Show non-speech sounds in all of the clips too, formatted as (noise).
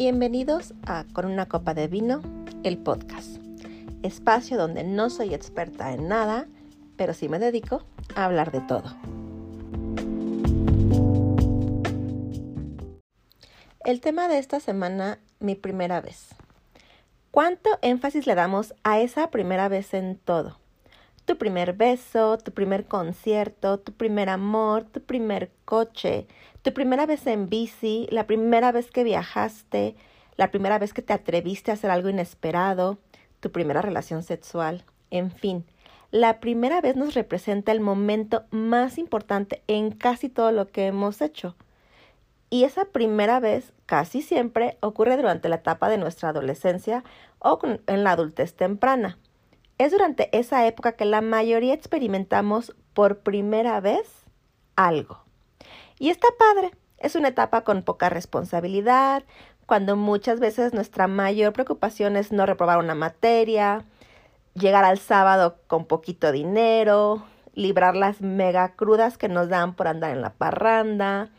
Bienvenidos a Con una copa de vino, el podcast. Espacio donde no soy experta en nada, pero sí me dedico a hablar de todo. El tema de esta semana, mi primera vez. ¿Cuánto énfasis le damos a esa primera vez en todo? Tu primer beso, tu primer concierto, tu primer amor, tu primer coche, tu primera vez en bici, la primera vez que viajaste, la primera vez que te atreviste a hacer algo inesperado, tu primera relación sexual, en fin. La primera vez nos representa el momento más importante en casi todo lo que hemos hecho. Y esa primera vez casi siempre ocurre durante la etapa de nuestra adolescencia o en la adultez temprana. Es durante esa época que la mayoría experimentamos por primera vez algo. Y está padre. Es una etapa con poca responsabilidad, cuando muchas veces nuestra mayor preocupación es no reprobar una materia, llegar al sábado con poquito dinero, librar las mega crudas que nos dan por andar en la parranda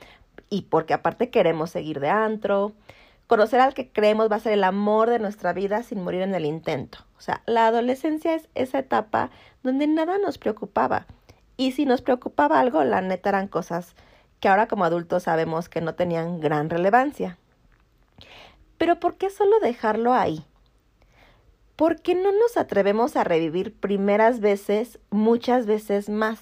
y porque aparte queremos seguir de antro, conocer al que creemos va a ser el amor de nuestra vida sin morir en el intento. O sea, la adolescencia es esa etapa donde nada nos preocupaba. Y si nos preocupaba algo, la neta eran cosas que ahora como adultos sabemos que no tenían gran relevancia. Pero ¿por qué solo dejarlo ahí? ¿Por qué no nos atrevemos a revivir primeras veces muchas veces más?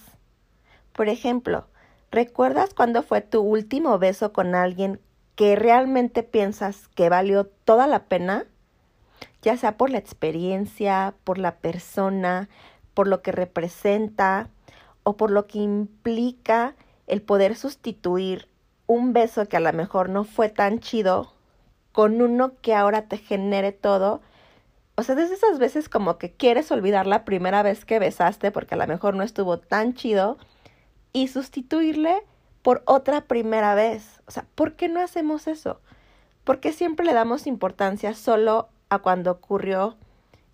Por ejemplo, ¿recuerdas cuándo fue tu último beso con alguien que realmente piensas que valió toda la pena? Ya sea por la experiencia, por la persona, por lo que representa o por lo que implica el poder sustituir un beso que a lo mejor no fue tan chido con uno que ahora te genere todo. O sea, desde esas veces como que quieres olvidar la primera vez que besaste porque a lo mejor no estuvo tan chido y sustituirle por otra primera vez. O sea, ¿por qué no hacemos eso? ¿Por qué siempre le damos importancia solo a cuando ocurrió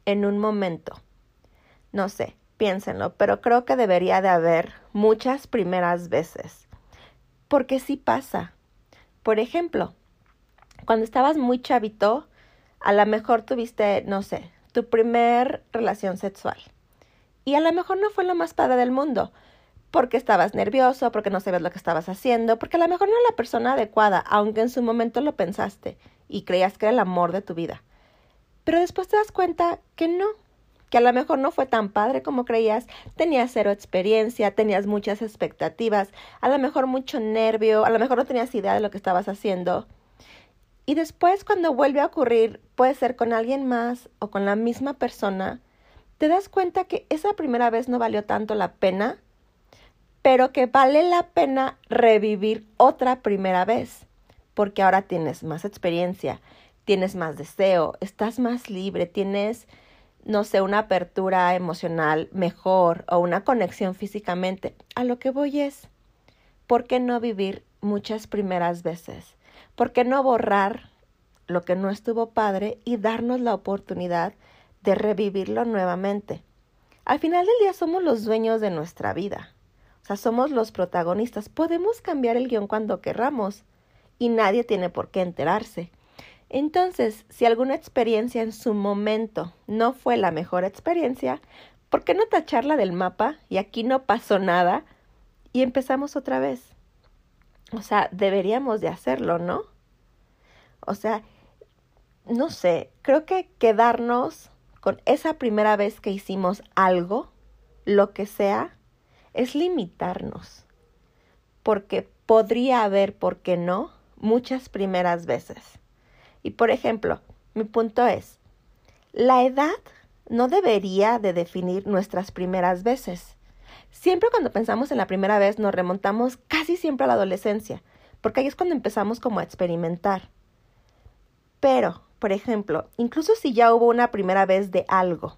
en un momento? No sé, piénsenlo, pero creo que debería de haber muchas primeras veces. Porque sí pasa. Por ejemplo, cuando estabas muy chavito, a lo mejor tuviste, no sé, tu primer relación sexual. Y a lo mejor no fue lo más padre del mundo, porque estabas nervioso, porque no sabías lo que estabas haciendo, porque a lo mejor no era la persona adecuada, aunque en su momento lo pensaste y creías que era el amor de tu vida. Pero después te das cuenta que no, que a lo mejor no fue tan padre como creías, tenías cero experiencia, tenías muchas expectativas, a lo mejor mucho nervio, a lo mejor no tenías idea de lo que estabas haciendo. Y después cuando vuelve a ocurrir, puede ser con alguien más o con la misma persona, te das cuenta que esa primera vez no valió tanto la pena, pero que vale la pena revivir otra primera vez, porque ahora tienes más experiencia, tienes más deseo, estás más libre, tienes no sé, una apertura emocional mejor o una conexión físicamente. A lo que voy es, ¿por qué no vivir muchas primeras veces? ¿Por qué no borrar lo que no estuvo padre y darnos la oportunidad de revivirlo nuevamente? Al final del día somos los dueños de nuestra vida. O sea, somos los protagonistas. Podemos cambiar el guion cuando querramos y nadie tiene por qué enterarse. Entonces, si alguna experiencia en su momento no fue la mejor experiencia, ¿por qué no tacharla del mapa y aquí no pasó nada y empezamos otra vez? O sea, deberíamos de hacerlo, ¿no? O sea, no sé, creo que quedarnos con esa primera vez que hicimos algo, lo que sea, es limitarnos. Porque podría haber, ¿por qué no?, muchas primeras veces. Y por ejemplo, mi punto es, la edad no debería de definir nuestras primeras veces. Siempre cuando pensamos en la primera vez nos remontamos casi siempre a la adolescencia, porque ahí es cuando empezamos como a experimentar. Pero, por ejemplo, incluso si ya hubo una primera vez de algo,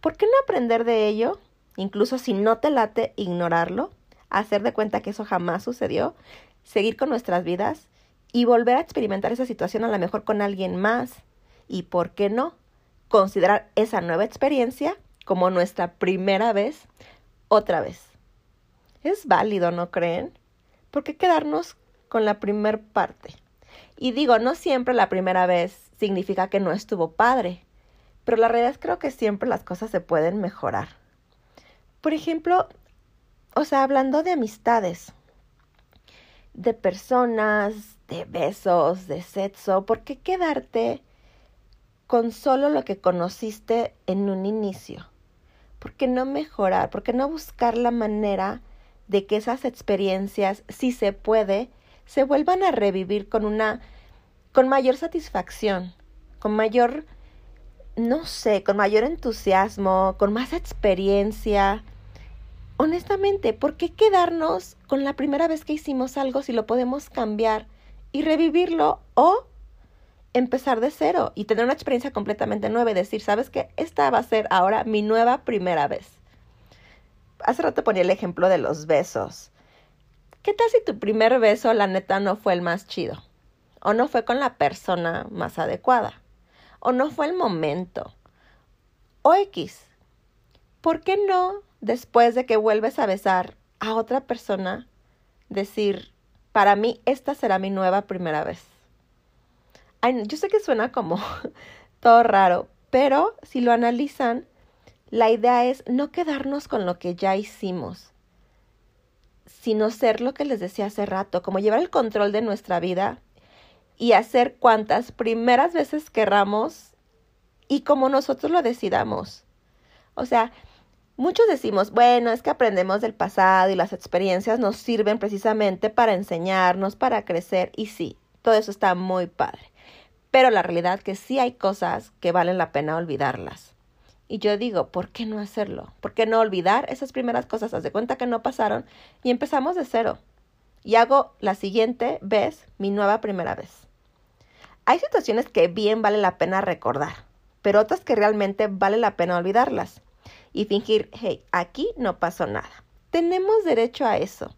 ¿por qué no aprender de ello? Incluso si no te late, ignorarlo, hacer de cuenta que eso jamás sucedió, seguir con nuestras vidas y volver a experimentar esa situación a lo mejor con alguien más. Y por qué no, considerar esa nueva experiencia como nuestra primera vez otra vez. Es válido, ¿no creen? ¿Por qué quedarnos con la primer parte? Y digo, no siempre la primera vez significa que no estuvo padre, pero la realidad es creo que siempre las cosas se pueden mejorar. Por ejemplo, o sea, hablando de amistades, de personas, de besos, de sexo, ¿por qué quedarte con solo lo que conociste en un inicio? ¿Por qué no mejorar? ¿Por qué no buscar la manera de que esas experiencias, si se puede, se vuelvan a revivir con una con mayor satisfacción, con mayor no sé, con mayor entusiasmo, con más experiencia. Honestamente, ¿por qué quedarnos con la primera vez que hicimos algo si lo podemos cambiar y revivirlo o empezar de cero y tener una experiencia completamente nueva y decir, sabes que esta va a ser ahora mi nueva primera vez? Hace rato ponía el ejemplo de los besos. ¿Qué tal si tu primer beso, la neta, no fue el más chido? ¿O no fue con la persona más adecuada? ¿O no fue el momento? O X. ¿Por qué no, después de que vuelves a besar a otra persona, decir, para mí esta será mi nueva primera vez? yo sé que suena como (laughs) todo raro, pero si lo analizan, la idea es no quedarnos con lo que ya hicimos, sino ser lo que les decía hace rato, como llevar el control de nuestra vida y hacer cuantas primeras veces querramos y como nosotros lo decidamos. O sea, muchos decimos, bueno, es que aprendemos del pasado y las experiencias nos sirven precisamente para enseñarnos, para crecer y sí, todo eso está muy padre. Pero la realidad es que sí hay cosas que valen la pena olvidarlas. Y yo digo, ¿por qué no hacerlo? ¿Por qué no olvidar esas primeras cosas? Haz de cuenta que no pasaron y empezamos de cero. Y hago la siguiente vez mi nueva primera vez. Hay situaciones que bien vale la pena recordar, pero otras que realmente vale la pena olvidarlas. Y fingir, hey, aquí no pasó nada. Tenemos derecho a eso.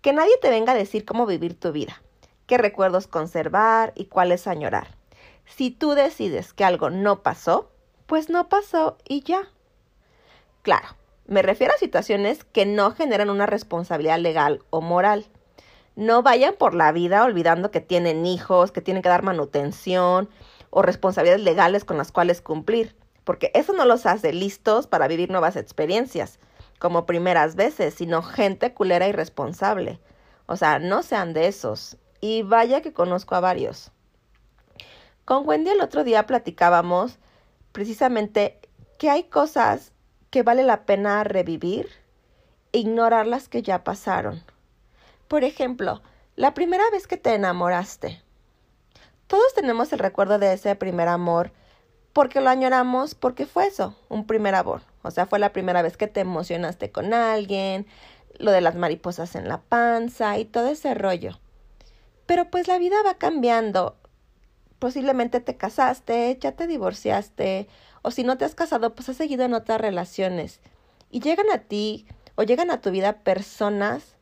Que nadie te venga a decir cómo vivir tu vida, qué recuerdos conservar y cuáles añorar. Si tú decides que algo no pasó, pues no pasó y ya. Claro, me refiero a situaciones que no generan una responsabilidad legal o moral. No vayan por la vida olvidando que tienen hijos, que tienen que dar manutención o responsabilidades legales con las cuales cumplir, porque eso no los hace listos para vivir nuevas experiencias, como primeras veces, sino gente culera y responsable. O sea, no sean de esos. Y vaya que conozco a varios. Con Wendy el otro día platicábamos precisamente que hay cosas que vale la pena revivir e ignorar las que ya pasaron. Por ejemplo, la primera vez que te enamoraste. Todos tenemos el recuerdo de ese primer amor porque lo añoramos porque fue eso, un primer amor. O sea, fue la primera vez que te emocionaste con alguien, lo de las mariposas en la panza y todo ese rollo. Pero pues la vida va cambiando posiblemente te casaste, ya te divorciaste, o si no te has casado, pues has seguido en otras relaciones. Y llegan a ti o llegan a tu vida personas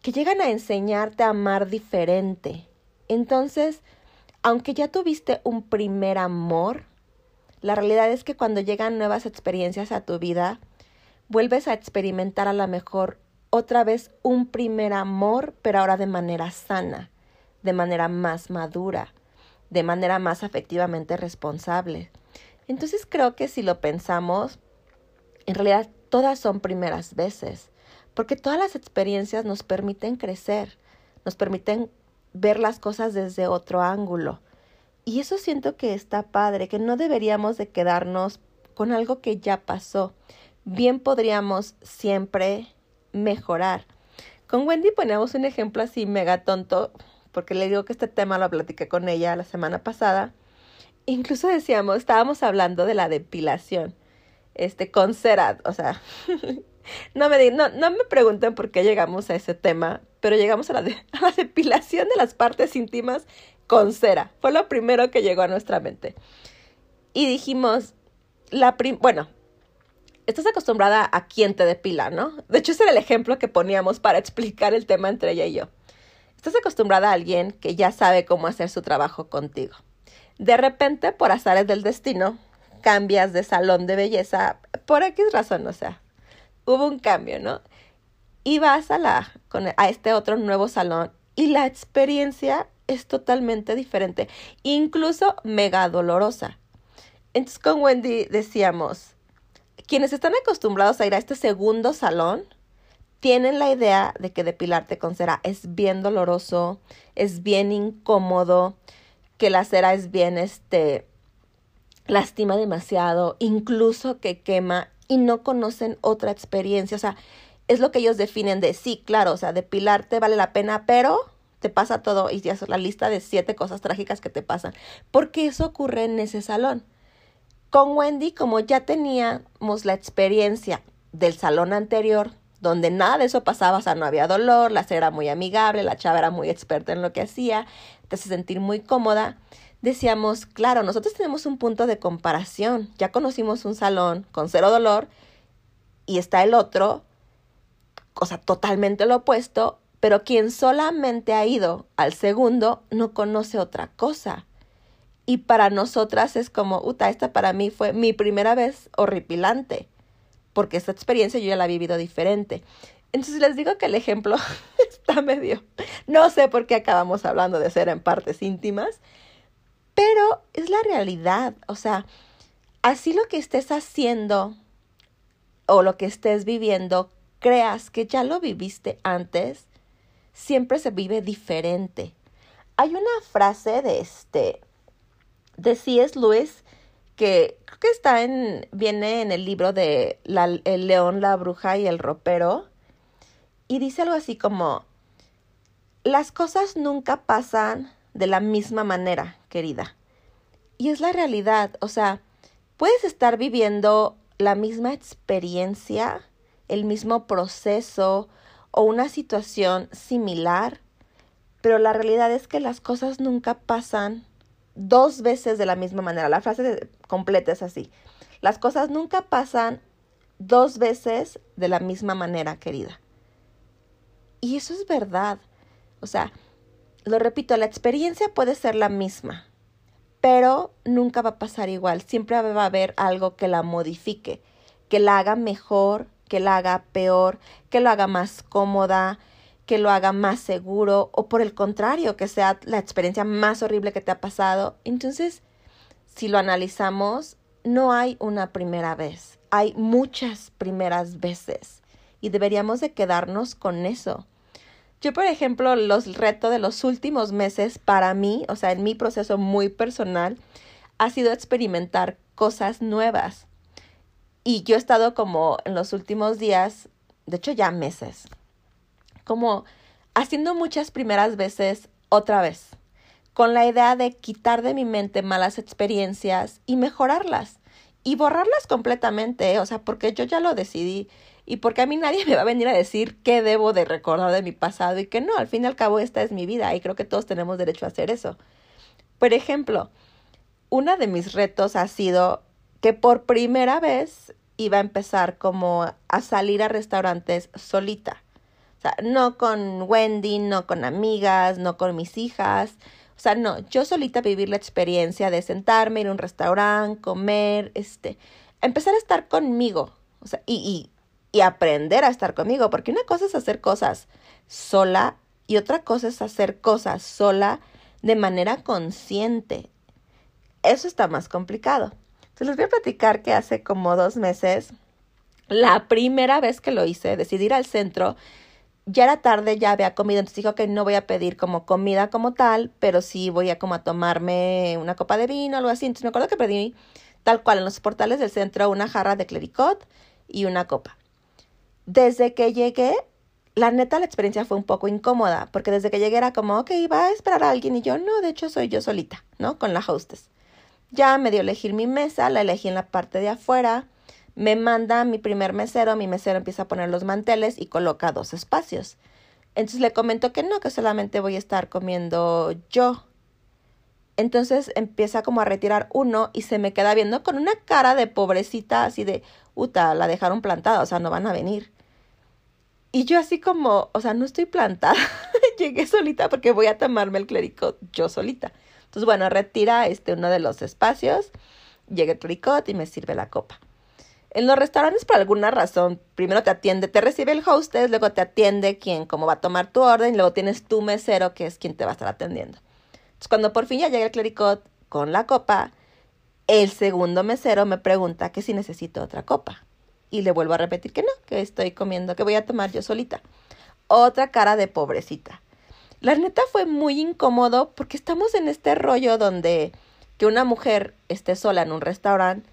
que llegan a enseñarte a amar diferente. Entonces, aunque ya tuviste un primer amor, la realidad es que cuando llegan nuevas experiencias a tu vida, vuelves a experimentar a lo mejor otra vez un primer amor, pero ahora de manera sana, de manera más madura de manera más afectivamente responsable. Entonces creo que si lo pensamos, en realidad todas son primeras veces, porque todas las experiencias nos permiten crecer, nos permiten ver las cosas desde otro ángulo. Y eso siento que está padre, que no deberíamos de quedarnos con algo que ya pasó. Bien podríamos siempre mejorar. Con Wendy ponemos un ejemplo así mega tonto, porque le digo que este tema lo platiqué con ella la semana pasada. Incluso decíamos, estábamos hablando de la depilación, este, con cera, o sea, (laughs) no me, no, no me pregunten por qué llegamos a ese tema, pero llegamos a la (laughs) depilación de las partes íntimas con cera. Fue lo primero que llegó a nuestra mente. Y dijimos, la bueno, estás acostumbrada a quien te depila, ¿no? De hecho, ese era el ejemplo que poníamos para (laughs) explicar el tema entre ella y yo. Estás acostumbrada a alguien que ya sabe cómo hacer su trabajo contigo. De repente, por azares del destino, cambias de salón de belleza por X razón, o sea, hubo un cambio, ¿no? Y vas a la con a este otro nuevo salón y la experiencia es totalmente diferente, incluso mega dolorosa. Entonces con Wendy decíamos, quienes están acostumbrados a ir a este segundo salón, tienen la idea de que depilarte con cera es bien doloroso, es bien incómodo, que la cera es bien, este, lastima demasiado, incluso que quema y no conocen otra experiencia. O sea, es lo que ellos definen de sí, claro, o sea, depilarte vale la pena, pero te pasa todo y ya es la lista de siete cosas trágicas que te pasan. Porque eso ocurre en ese salón. Con Wendy, como ya teníamos la experiencia del salón anterior, donde nada de eso pasaba, o sea, no había dolor, la cera era muy amigable, la chava era muy experta en lo que hacía, te hace sentir muy cómoda, decíamos, claro, nosotros tenemos un punto de comparación, ya conocimos un salón con cero dolor y está el otro, cosa totalmente lo opuesto, pero quien solamente ha ido al segundo no conoce otra cosa. Y para nosotras es como, uta, esta para mí fue mi primera vez horripilante porque esta experiencia yo ya la he vivido diferente. Entonces les digo que el ejemplo (laughs) está medio, no sé por qué acabamos hablando de ser en partes íntimas, pero es la realidad, o sea, así lo que estés haciendo o lo que estés viviendo, creas que ya lo viviste antes, siempre se vive diferente. Hay una frase de este, de C.S. Lewis, que creo que está en, viene en el libro de El león, la bruja y el ropero, y dice algo así como, las cosas nunca pasan de la misma manera, querida. Y es la realidad, o sea, puedes estar viviendo la misma experiencia, el mismo proceso o una situación similar, pero la realidad es que las cosas nunca pasan dos veces de la misma manera. La frase completa es así. Las cosas nunca pasan dos veces de la misma manera, querida. Y eso es verdad. O sea, lo repito, la experiencia puede ser la misma, pero nunca va a pasar igual. Siempre va a haber algo que la modifique, que la haga mejor, que la haga peor, que lo haga más cómoda, que lo haga más seguro o por el contrario, que sea la experiencia más horrible que te ha pasado. Entonces, si lo analizamos, no hay una primera vez, hay muchas primeras veces y deberíamos de quedarnos con eso. Yo, por ejemplo, los retos de los últimos meses para mí, o sea, en mi proceso muy personal, ha sido experimentar cosas nuevas. Y yo he estado como en los últimos días, de hecho ya meses, como haciendo muchas primeras veces otra vez, con la idea de quitar de mi mente malas experiencias y mejorarlas y borrarlas completamente, o sea, porque yo ya lo decidí y porque a mí nadie (laughs) me va a venir a decir qué debo de recordar de mi pasado y que no, al fin y al cabo esta es mi vida y creo que todos tenemos derecho a hacer eso. Por ejemplo, uno de mis retos ha sido que por primera vez iba a empezar como a salir a restaurantes solita. O sea, no con Wendy, no con amigas, no con mis hijas. O sea, no, yo solita vivir la experiencia de sentarme, ir a un restaurante, comer, este, empezar a estar conmigo. O sea, y, y, y aprender a estar conmigo, porque una cosa es hacer cosas sola y otra cosa es hacer cosas sola de manera consciente. Eso está más complicado. Entonces les voy a platicar que hace como dos meses, la primera vez que lo hice, decidí ir al centro ya era tarde, ya había comido, entonces dijo que no voy a pedir como comida como tal, pero sí voy a como a tomarme una copa de vino o algo así. Entonces me acuerdo que pedí tal cual en los portales del centro una jarra de clericot y una copa. Desde que llegué, la neta la experiencia fue un poco incómoda, porque desde que llegué era como, ok, va a esperar a alguien y yo, no, de hecho soy yo solita, ¿no? Con la hostess. Ya me dio elegir mi mesa, la elegí en la parte de afuera me manda mi primer mesero, mi mesero empieza a poner los manteles y coloca dos espacios. Entonces le comento que no, que solamente voy a estar comiendo yo. Entonces empieza como a retirar uno y se me queda viendo con una cara de pobrecita, así de, uta, la dejaron plantada, o sea, no van a venir. Y yo así como, o sea, no estoy plantada, (laughs) llegué solita porque voy a tomarme el clérico yo solita. Entonces, bueno, retira este uno de los espacios, llega el clericot y me sirve la copa. En los restaurantes, por alguna razón, primero te atiende, te recibe el hostess, luego te atiende quien como va a tomar tu orden, luego tienes tu mesero, que es quien te va a estar atendiendo. Entonces, cuando por fin ya llega el clericot con la copa, el segundo mesero me pregunta que si necesito otra copa. Y le vuelvo a repetir que no, que estoy comiendo, que voy a tomar yo solita. Otra cara de pobrecita. La neta fue muy incómodo porque estamos en este rollo donde que una mujer esté sola en un restaurante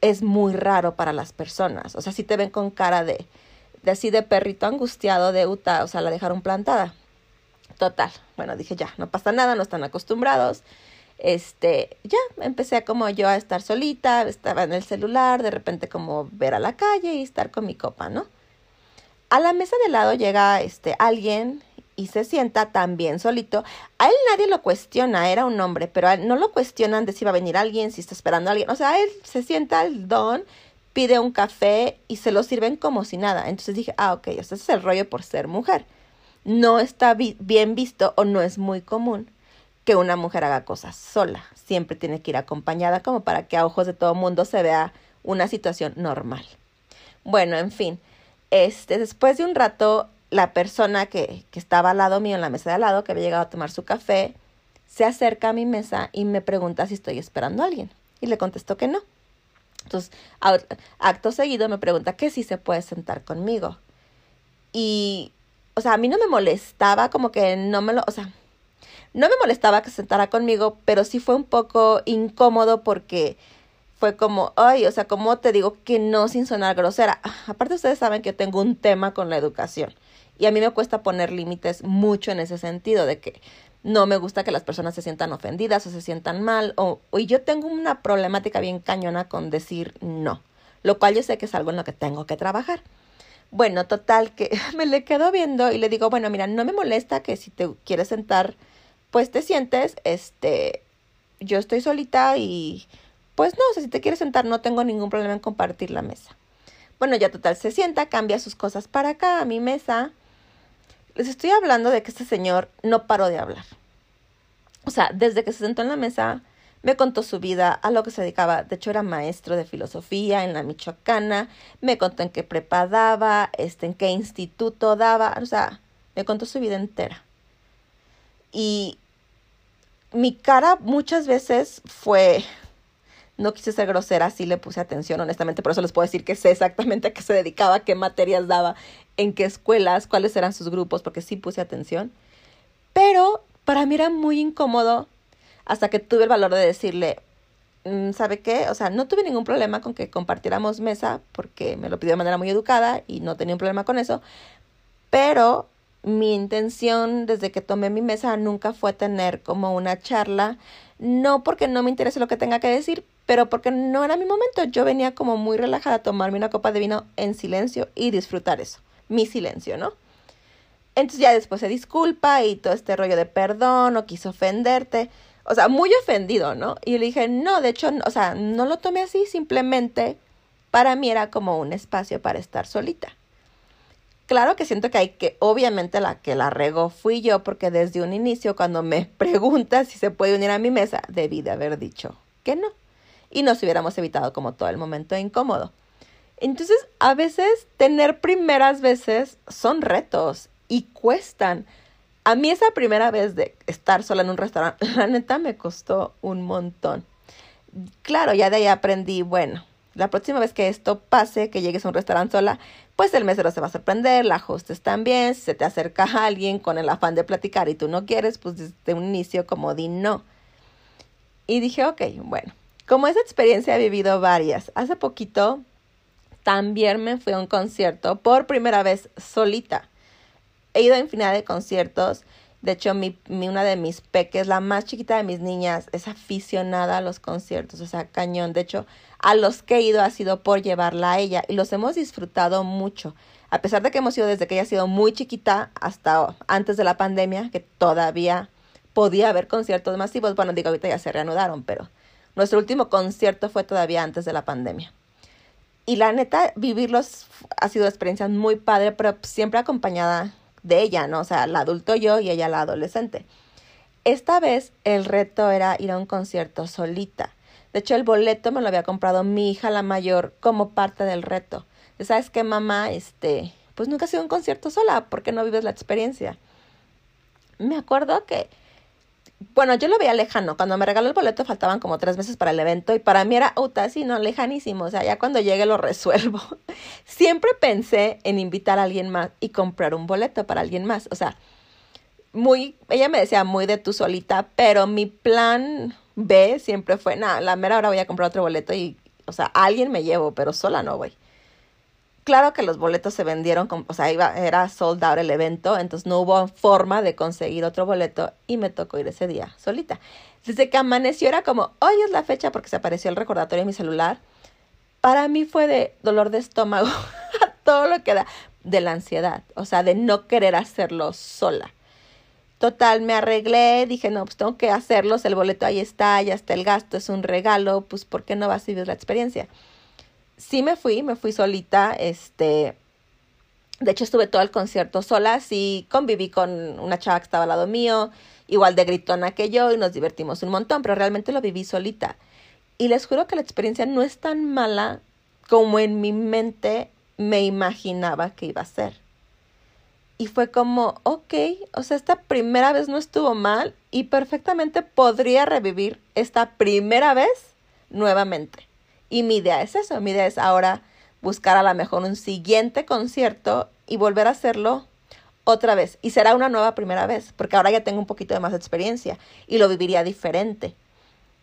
es muy raro para las personas. O sea, si te ven con cara de, de así de perrito angustiado de Uta, o sea, la dejaron plantada. Total. Bueno, dije ya, no pasa nada, no están acostumbrados. Este, ya empecé como yo a estar solita, estaba en el celular, de repente como ver a la calle y estar con mi copa, ¿no? A la mesa de lado llega este alguien y se sienta también solito. A él nadie lo cuestiona, era un hombre, pero él no lo cuestionan de si va a venir alguien, si está esperando a alguien. O sea, él se sienta el don, pide un café y se lo sirven como si nada. Entonces dije, ah, ok, ese es el rollo por ser mujer. No está bien visto o no es muy común que una mujer haga cosas sola. Siempre tiene que ir acompañada como para que a ojos de todo mundo se vea una situación normal. Bueno, en fin, este, después de un rato la persona que, que estaba al lado mío en la mesa de al lado, que había llegado a tomar su café, se acerca a mi mesa y me pregunta si estoy esperando a alguien. Y le contesto que no. Entonces, acto seguido me pregunta que si se puede sentar conmigo. Y, o sea, a mí no me molestaba, como que no me lo, o sea, no me molestaba que se sentara conmigo, pero sí fue un poco incómodo porque fue como, ay, o sea, ¿cómo te digo que no sin sonar grosera? Aparte ustedes saben que yo tengo un tema con la educación. Y a mí me cuesta poner límites mucho en ese sentido, de que no me gusta que las personas se sientan ofendidas o se sientan mal, o, y yo tengo una problemática bien cañona con decir no, lo cual yo sé que es algo en lo que tengo que trabajar. Bueno, total, que (laughs) me le quedo viendo y le digo, bueno, mira, no me molesta que si te quieres sentar, pues te sientes, este, yo estoy solita y pues no, o sea, si te quieres sentar no tengo ningún problema en compartir la mesa. Bueno, ya total, se sienta, cambia sus cosas para acá, a mi mesa, les estoy hablando de que este señor no paró de hablar. O sea, desde que se sentó en la mesa, me contó su vida, a lo que se dedicaba. De hecho, era maestro de filosofía en la Michoacana. Me contó en qué prepa daba, este, en qué instituto daba. O sea, me contó su vida entera. Y mi cara muchas veces fue no quise ser grosera, sí le puse atención, honestamente, por eso les puedo decir que sé exactamente a qué se dedicaba, qué materias daba, en qué escuelas, cuáles eran sus grupos, porque sí puse atención. Pero para mí era muy incómodo hasta que tuve el valor de decirle, mm, ¿sabe qué? O sea, no tuve ningún problema con que compartiéramos mesa, porque me lo pidió de manera muy educada y no tenía un problema con eso, pero mi intención desde que tomé mi mesa nunca fue tener como una charla, no porque no me interese lo que tenga que decir, pero porque no era mi momento. Yo venía como muy relajada a tomarme una copa de vino en silencio y disfrutar eso, mi silencio, ¿no? Entonces ya después se disculpa y todo este rollo de perdón o quiso ofenderte, o sea, muy ofendido, ¿no? Y le dije, no, de hecho, o sea, no lo tomé así, simplemente para mí era como un espacio para estar solita. Claro que siento que hay que, obviamente la que la regó fui yo, porque desde un inicio cuando me (laughs) pregunta si se puede unir a mi mesa, debí de haber dicho que no y nos hubiéramos evitado como todo el momento incómodo. Entonces, a veces tener primeras veces son retos y cuestan. A mí esa primera vez de estar sola en un restaurante, (laughs) la neta me costó un montón. Claro, ya de ahí aprendí, bueno, la próxima vez que esto pase, que llegues a un restaurante sola, pues el mesero se va a sorprender, la hostess también, si se te acerca a (laughs) alguien con el afán de platicar y tú no quieres, pues desde un inicio como di no. Y dije, ok, bueno, como esa experiencia he vivido varias. Hace poquito también me fui a un concierto por primera vez solita. He ido a infinidad de conciertos. De hecho, mi, mi, una de mis peques, la más chiquita de mis niñas, es aficionada a los conciertos, o sea, cañón. De hecho, a los que he ido ha sido por llevarla a ella y los hemos disfrutado mucho. A pesar de que hemos ido desde que ella ha sido muy chiquita hasta antes de la pandemia, que todavía podía haber conciertos masivos. Bueno, digo, ahorita ya se reanudaron, pero nuestro último concierto fue todavía antes de la pandemia. Y la neta, vivirlos ha sido experiencias muy padre, pero siempre acompañada de ella, ¿no? O sea, la adulto yo y ella la adolescente. Esta vez el reto era ir a un concierto solita. De hecho, el boleto me lo había comprado mi hija la mayor como parte del reto. ¿Sabes qué, mamá? Este, pues nunca ha sido un concierto sola, porque no vives la experiencia? Me acuerdo que, bueno, yo lo veía lejano. Cuando me regaló el boleto faltaban como tres meses para el evento y para mí era, uta, sí, no, lejanísimo. O sea, ya cuando llegue lo (laughs) resuelvo. Siempre pensé en invitar a alguien más y comprar un boleto para alguien más. O sea, muy, ella me decía muy de tú solita, pero mi plan B siempre fue, nada, la mera hora voy a comprar otro boleto y, o sea, alguien me llevo, pero sola no voy. Claro que los boletos se vendieron, o sea, era sold out el evento, entonces no hubo forma de conseguir otro boleto y me tocó ir ese día solita. Desde que amaneció era como, hoy es la fecha porque se apareció el recordatorio en mi celular. Para mí fue de dolor de estómago, (laughs) todo lo que da, de la ansiedad, o sea, de no querer hacerlo sola. Total, me arreglé, dije, no, pues tengo que hacerlos, el boleto ahí está, ya está el gasto, es un regalo, pues ¿por qué no vas a vivir la experiencia? Sí me fui, me fui solita, este, de hecho estuve todo el concierto sola, sí conviví con una chava que estaba al lado mío, igual de gritona que yo y nos divertimos un montón, pero realmente lo viví solita. Y les juro que la experiencia no es tan mala como en mi mente me imaginaba que iba a ser. Y fue como, ok, o sea, esta primera vez no estuvo mal y perfectamente podría revivir esta primera vez nuevamente. Y mi idea es eso, mi idea es ahora buscar a lo mejor un siguiente concierto y volver a hacerlo otra vez. Y será una nueva primera vez, porque ahora ya tengo un poquito de más experiencia y lo viviría diferente.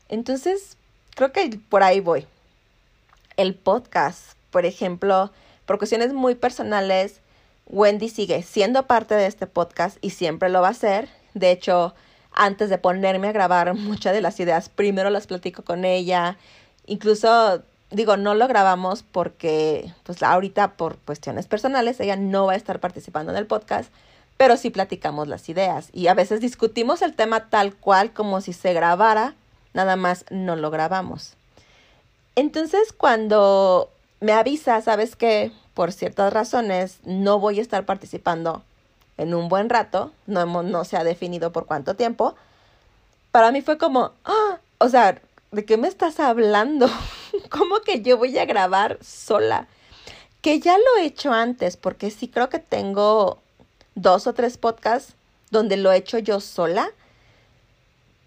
Entonces, creo que por ahí voy. El podcast, por ejemplo, por cuestiones muy personales, Wendy sigue siendo parte de este podcast y siempre lo va a ser. De hecho, antes de ponerme a grabar (laughs) muchas de las ideas, primero las platico con ella. Incluso, digo, no lo grabamos porque, pues ahorita por cuestiones personales, ella no va a estar participando en el podcast, pero sí platicamos las ideas. Y a veces discutimos el tema tal cual como si se grabara, nada más no lo grabamos. Entonces, cuando me avisa, ¿sabes qué? por ciertas razones no voy a estar participando en un buen rato, no, no se ha definido por cuánto tiempo, para mí fue como, ah, o sea, ¿de qué me estás hablando? (laughs) ¿Cómo que yo voy a grabar sola? Que ya lo he hecho antes, porque sí creo que tengo dos o tres podcasts donde lo he hecho yo sola,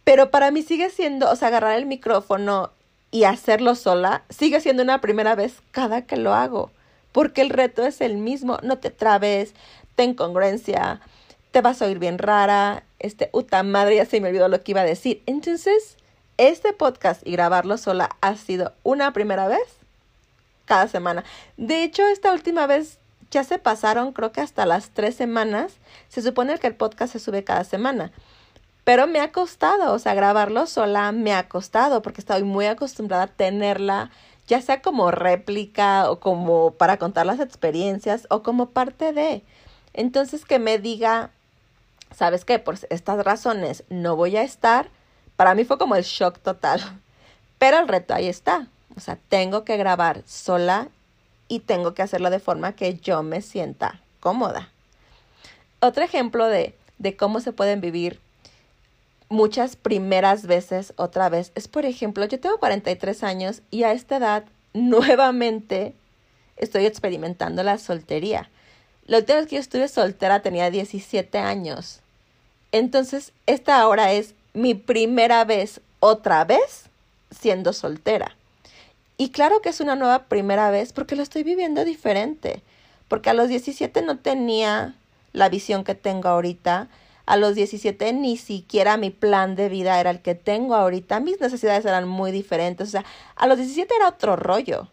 pero para mí sigue siendo, o sea, agarrar el micrófono y hacerlo sola, sigue siendo una primera vez cada que lo hago porque el reto es el mismo, no te trabes, ten congruencia, te vas a oír bien rara, este, uta madre, ya se me olvidó lo que iba a decir. Entonces, este podcast y grabarlo sola ha sido una primera vez cada semana. De hecho, esta última vez ya se pasaron, creo que hasta las tres semanas. Se supone que el podcast se sube cada semana. Pero me ha costado, o sea, grabarlo sola me ha costado porque estoy muy acostumbrada a tenerla ya sea como réplica o como para contar las experiencias o como parte de. Entonces que me diga, ¿sabes qué? Por estas razones no voy a estar. Para mí fue como el shock total. Pero el reto ahí está. O sea, tengo que grabar sola y tengo que hacerlo de forma que yo me sienta cómoda. Otro ejemplo de, de cómo se pueden vivir muchas primeras veces otra vez es, por ejemplo, yo tengo 43 años y a esta edad nuevamente estoy experimentando la soltería. La última vez que yo estuve soltera tenía 17 años. Entonces, esta ahora es mi primera vez otra vez siendo soltera. Y claro que es una nueva primera vez porque lo estoy viviendo diferente. Porque a los 17 no tenía la visión que tengo ahorita a los 17 ni siquiera mi plan de vida era el que tengo ahorita. Mis necesidades eran muy diferentes. O sea, a los 17 era otro rollo.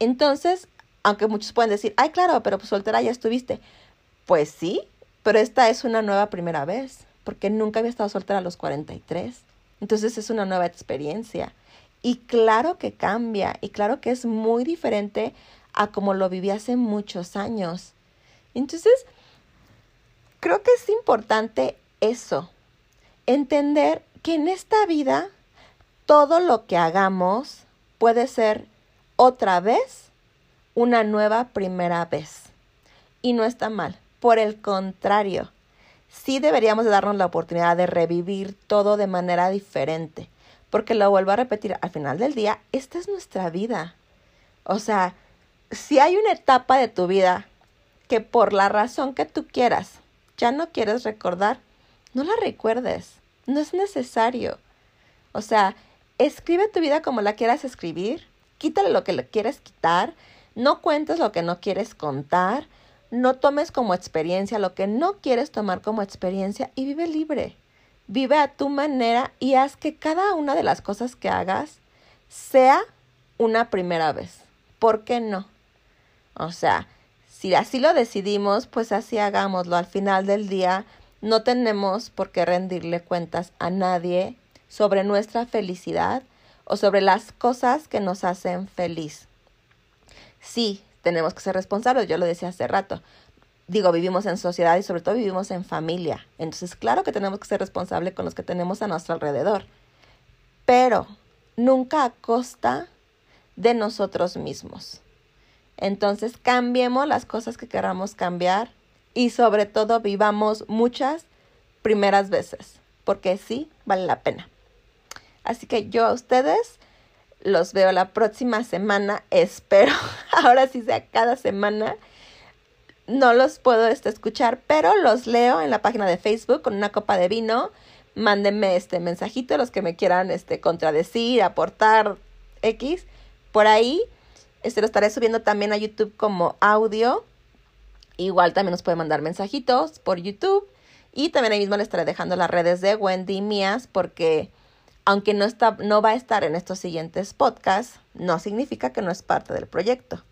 Entonces, aunque muchos pueden decir, ay, claro, pero pues soltera ya estuviste. Pues sí, pero esta es una nueva primera vez, porque nunca había estado soltera a los 43. Entonces es una nueva experiencia. Y claro que cambia, y claro que es muy diferente a como lo viví hace muchos años. Entonces, Creo que es importante eso, entender que en esta vida todo lo que hagamos puede ser otra vez una nueva primera vez. Y no está mal. Por el contrario, sí deberíamos de darnos la oportunidad de revivir todo de manera diferente. porque lo vuelvo a repetir, al final del día, esta es nuestra vida. O sea, si hay una etapa de tu vida que por la razón que tú quieras ya no quieres recordar, no la recuerdes. No es necesario. O sea, escribe tu vida como la quieras escribir, quítale lo que le quieres quitar, no cuentes lo que no quieres contar, no tomes como experiencia lo que no quieres tomar como experiencia y vive libre. Vive a tu manera y haz que cada una de las cosas que hagas sea una primera vez. ¿Por qué no? O sea, si así lo decidimos, pues así hagámoslo. Al final del día, no tenemos por qué rendirle cuentas a nadie sobre nuestra felicidad o sobre las cosas que nos hacen feliz. Sí, tenemos que ser responsables, yo lo decía hace rato. Digo, vivimos en sociedad y sobre todo vivimos en familia. Entonces, claro que tenemos que ser responsables con los que tenemos a nuestro alrededor. Pero nunca a costa de nosotros mismos. Entonces, cambiemos las cosas que queramos cambiar y sobre todo vivamos muchas primeras veces, porque sí vale la pena. Así que yo a ustedes los veo la próxima semana, espero, (laughs) ahora sí sea cada semana. No los puedo este, escuchar, pero los leo en la página de Facebook con una copa de vino. Mándenme este mensajito, los que me quieran este, contradecir, aportar X. Por ahí, este lo estaré subiendo también a YouTube como audio Igual también nos puede mandar mensajitos por YouTube. Y también ahí mismo le estaré dejando las redes de Wendy mías porque aunque no, está, no va a estar en estos siguientes podcasts, no significa que no es parte del proyecto.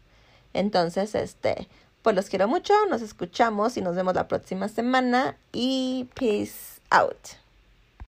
Entonces, este, pues los quiero mucho, nos escuchamos y nos vemos la próxima semana y peace out.